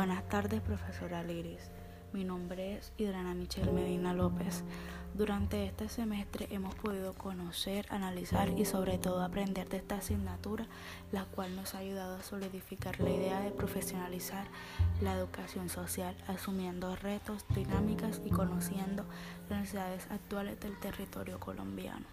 Buenas tardes, profesora Liris. Mi nombre es Hidrana Michelle Medina López. Durante este semestre hemos podido conocer, analizar y sobre todo aprender de esta asignatura, la cual nos ha ayudado a solidificar la idea de profesionalizar la educación social, asumiendo retos, dinámicas y conociendo las necesidades actuales del territorio colombiano.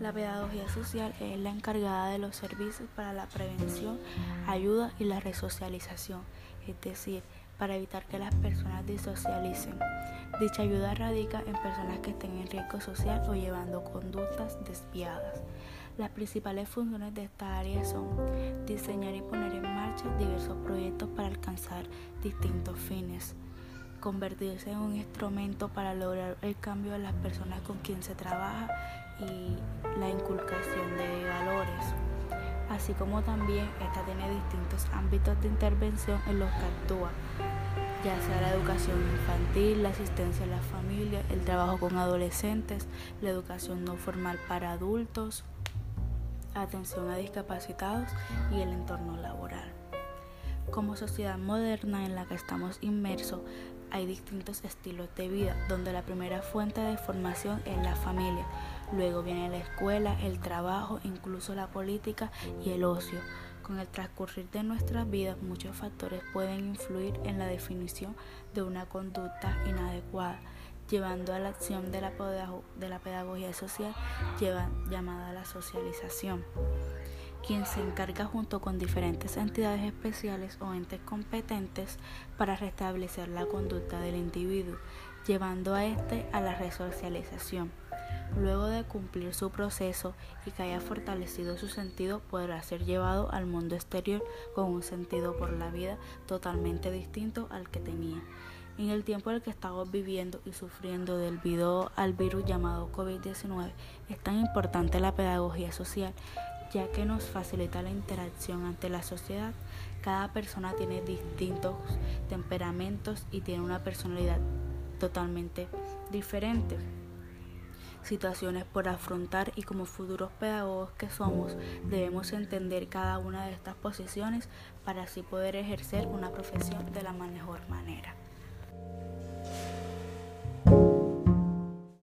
La pedagogía social es la encargada de los servicios para la prevención, ayuda y la resocialización, es decir, para evitar que las personas disocialicen. Dicha ayuda radica en personas que estén en riesgo social o llevando conductas desviadas. Las principales funciones de esta área son diseñar y poner en marcha diversos proyectos para alcanzar distintos fines, convertirse en un instrumento para lograr el cambio de las personas con quien se trabaja y la inculcación de valores, así como también esta tiene distintos ámbitos de intervención en los que actúa, ya sea la educación infantil, la asistencia a la familia, el trabajo con adolescentes, la educación no formal para adultos, atención a discapacitados y el entorno laboral. Como sociedad moderna en la que estamos inmersos, hay distintos estilos de vida, donde la primera fuente de formación es la familia, luego viene la escuela, el trabajo, incluso la política y el ocio. Con el transcurrir de nuestras vidas, muchos factores pueden influir en la definición de una conducta inadecuada, llevando a la acción de la, pedagogía social llamada la socialización quien se encarga junto con diferentes entidades especiales o entes competentes para restablecer la conducta del individuo, llevando a éste a la resocialización. Luego de cumplir su proceso y que haya fortalecido su sentido, podrá ser llevado al mundo exterior con un sentido por la vida totalmente distinto al que tenía. En el tiempo en el que estamos viviendo y sufriendo debido al virus llamado COVID-19, es tan importante la pedagogía social ya que nos facilita la interacción ante la sociedad. Cada persona tiene distintos temperamentos y tiene una personalidad totalmente diferente. Situaciones por afrontar y como futuros pedagogos que somos debemos entender cada una de estas posiciones para así poder ejercer una profesión de la mejor manera.